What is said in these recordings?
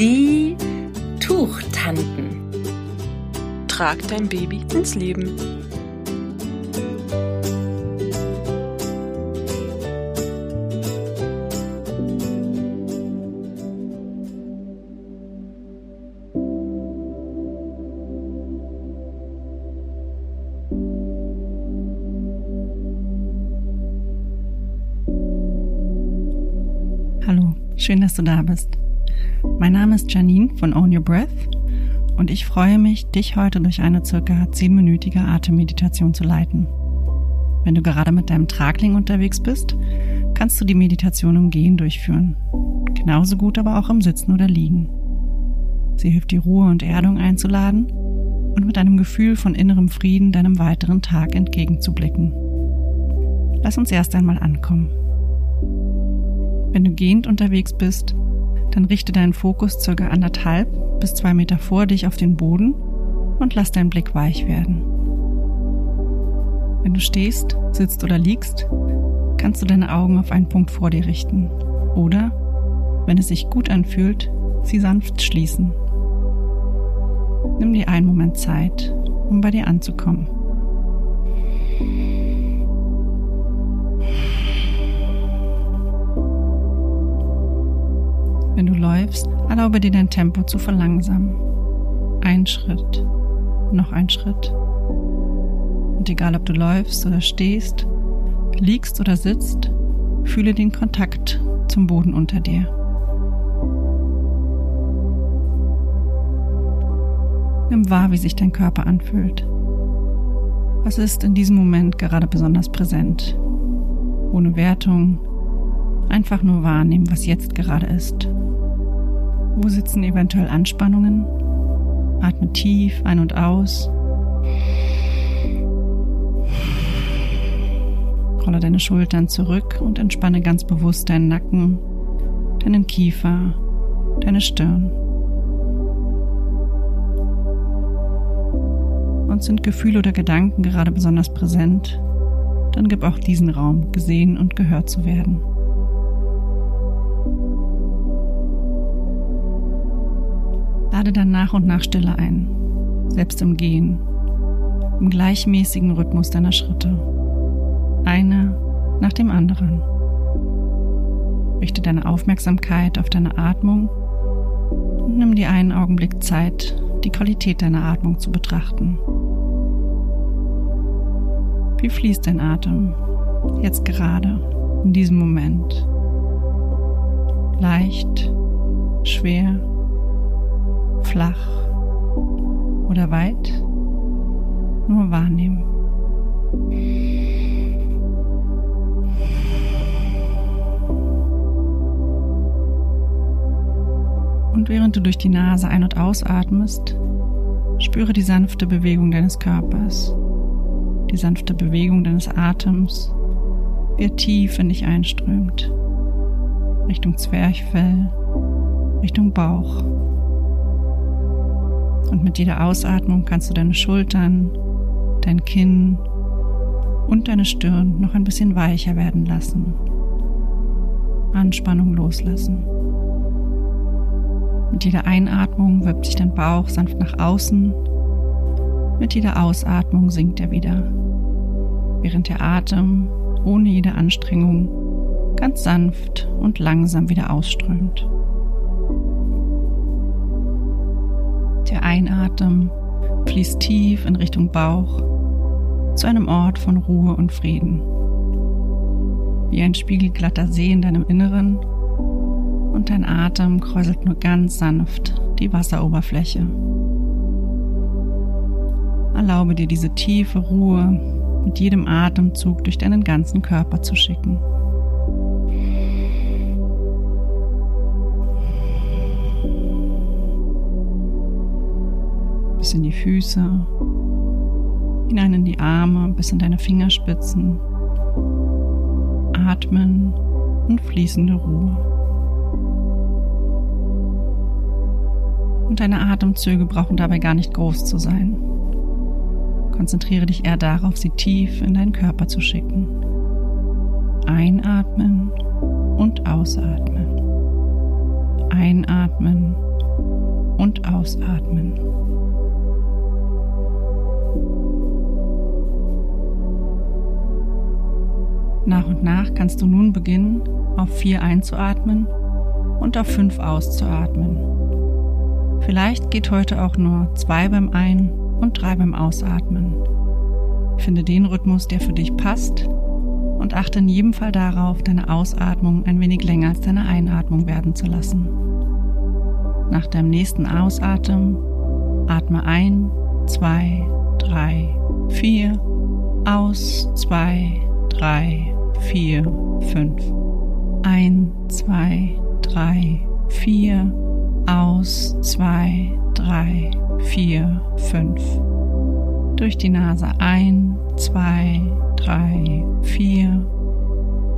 Die Tuchtanten. Trag dein Baby ins Leben. Hallo, schön, dass du da bist. Mein Name ist Janine von Own Your Breath und ich freue mich, dich heute durch eine circa zehnminütige Atemmeditation zu leiten. Wenn du gerade mit deinem Tragling unterwegs bist, kannst du die Meditation im Gehen durchführen. Genauso gut aber auch im Sitzen oder Liegen. Sie hilft dir Ruhe und Erdung einzuladen und mit einem Gefühl von innerem Frieden deinem weiteren Tag entgegenzublicken. Lass uns erst einmal ankommen. Wenn du gehend unterwegs bist, dann richte deinen Fokus circa anderthalb bis zwei Meter vor dich auf den Boden und lass deinen Blick weich werden. Wenn du stehst, sitzt oder liegst, kannst du deine Augen auf einen Punkt vor dir richten oder, wenn es sich gut anfühlt, sie sanft schließen. Nimm dir einen Moment Zeit, um bei dir anzukommen. Wenn du läufst, erlaube dir dein Tempo zu verlangsamen. Ein Schritt, noch ein Schritt. Und egal ob du läufst oder stehst, liegst oder sitzt, fühle den Kontakt zum Boden unter dir. Nimm wahr, wie sich dein Körper anfühlt. Was ist in diesem Moment gerade besonders präsent? Ohne Wertung, einfach nur wahrnehmen, was jetzt gerade ist. Wo sitzen eventuell Anspannungen? Atme tief ein und aus. Rolle deine Schultern zurück und entspanne ganz bewusst deinen Nacken, deinen Kiefer, deine Stirn. Und sind Gefühle oder Gedanken gerade besonders präsent, dann gib auch diesen Raum, gesehen und gehört zu werden. Lade dann nach und nach Stille ein, selbst im Gehen, im gleichmäßigen Rhythmus deiner Schritte. Eine nach dem anderen. Richte deine Aufmerksamkeit auf deine Atmung und nimm dir einen Augenblick Zeit, die Qualität deiner Atmung zu betrachten. Wie fließt dein Atem jetzt gerade, in diesem Moment? Leicht, schwer, flach oder weit, nur wahrnehmen. Und während du durch die Nase ein- und ausatmest, spüre die sanfte Bewegung deines Körpers, die sanfte Bewegung deines Atems, wie er tief in dich einströmt, Richtung Zwerchfell, Richtung Bauch. Und mit jeder Ausatmung kannst du deine Schultern, dein Kinn und deine Stirn noch ein bisschen weicher werden lassen. Anspannung loslassen. Mit jeder Einatmung wölbt sich dein Bauch sanft nach außen. Mit jeder Ausatmung sinkt er wieder, während der Atem ohne jede Anstrengung ganz sanft und langsam wieder ausströmt. Der Einatmen fließt tief in Richtung Bauch zu einem Ort von Ruhe und Frieden. Wie ein spiegelglatter See in deinem Inneren und dein Atem kräuselt nur ganz sanft die Wasseroberfläche. Erlaube dir diese tiefe Ruhe mit jedem Atemzug durch deinen ganzen Körper zu schicken. Bis in die Füße, hinein in die Arme, bis in deine Fingerspitzen. Atmen und fließende Ruhe. Und deine Atemzüge brauchen dabei gar nicht groß zu sein. Konzentriere dich eher darauf, sie tief in deinen Körper zu schicken. Einatmen und ausatmen. Einatmen und ausatmen. Nach und nach kannst du nun beginnen, auf 4 einzuatmen und auf 5 auszuatmen. Vielleicht geht heute auch nur 2 beim Ein- und 3 beim Ausatmen. Finde den Rhythmus, der für dich passt und achte in jedem Fall darauf, deine Ausatmung ein wenig länger als deine Einatmung werden zu lassen. Nach deinem nächsten Ausatmen atme ein, zwei, drei, vier, aus, zwei, drei, vier, fünf. Ein, zwei, drei, vier, aus, zwei, drei, vier, fünf. Durch die Nase ein, zwei, drei, vier.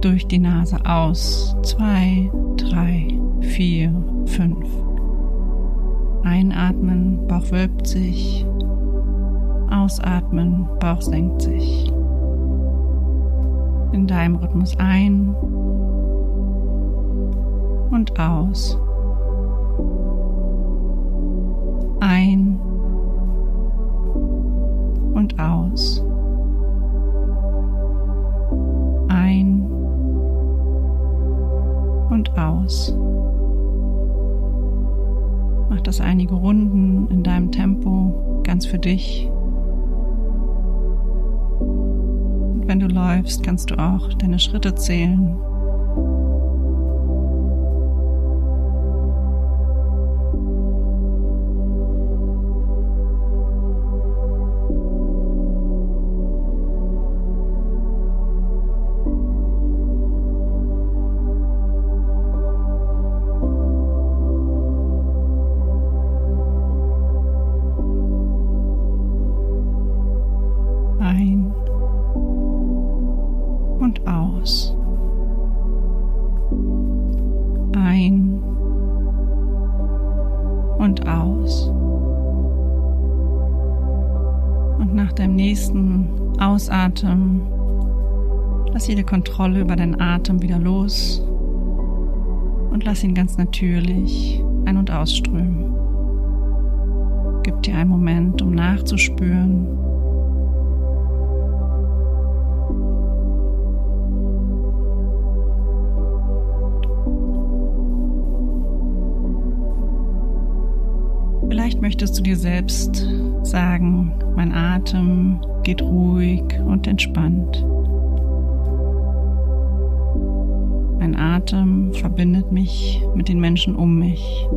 Durch die Nase aus, zwei, drei, vier, fünf. Einatmen, Bauch wölbt sich. Ausatmen, Bauch senkt sich. In deinem Rhythmus ein und aus. Ein und aus. Ein und aus. Mach das einige Runden in deinem Tempo, ganz für dich. Wenn du läufst, kannst du auch deine Schritte zählen Und nach deinem nächsten Ausatmen lass jede Kontrolle über deinen Atem wieder los und lass ihn ganz natürlich ein- und ausströmen. Gib dir einen Moment, um nachzuspüren, möchtest du dir selbst sagen, mein Atem geht ruhig und entspannt. Mein Atem verbindet mich mit den Menschen um mich.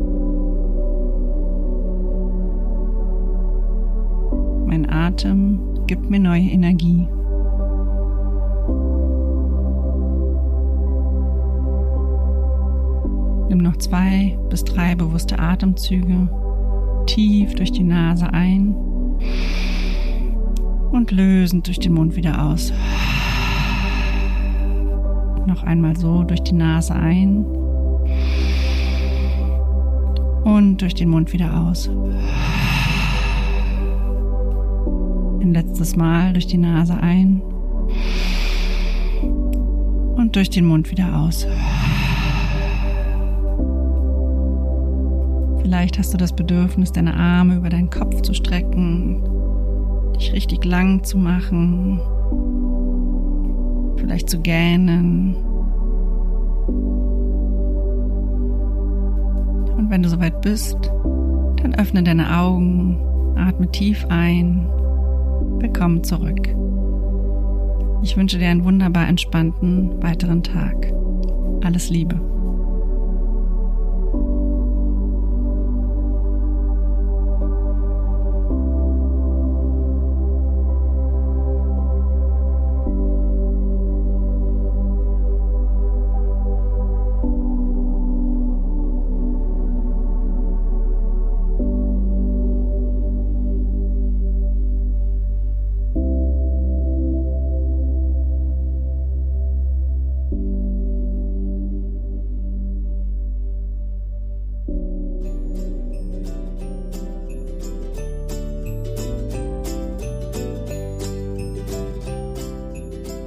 Mein Atem gibt mir neue Energie. Nimm noch zwei bis drei bewusste Atemzüge tief durch die Nase ein und lösend durch den Mund wieder aus. Noch einmal so durch die Nase ein und durch den Mund wieder aus. Ein letztes Mal durch die Nase ein und durch den Mund wieder aus. Vielleicht hast du das Bedürfnis, deine Arme über deinen Kopf zu strecken, dich richtig lang zu machen, vielleicht zu gähnen. Und wenn du soweit bist, dann öffne deine Augen, atme tief ein, willkommen zurück. Ich wünsche dir einen wunderbar entspannten weiteren Tag. Alles Liebe.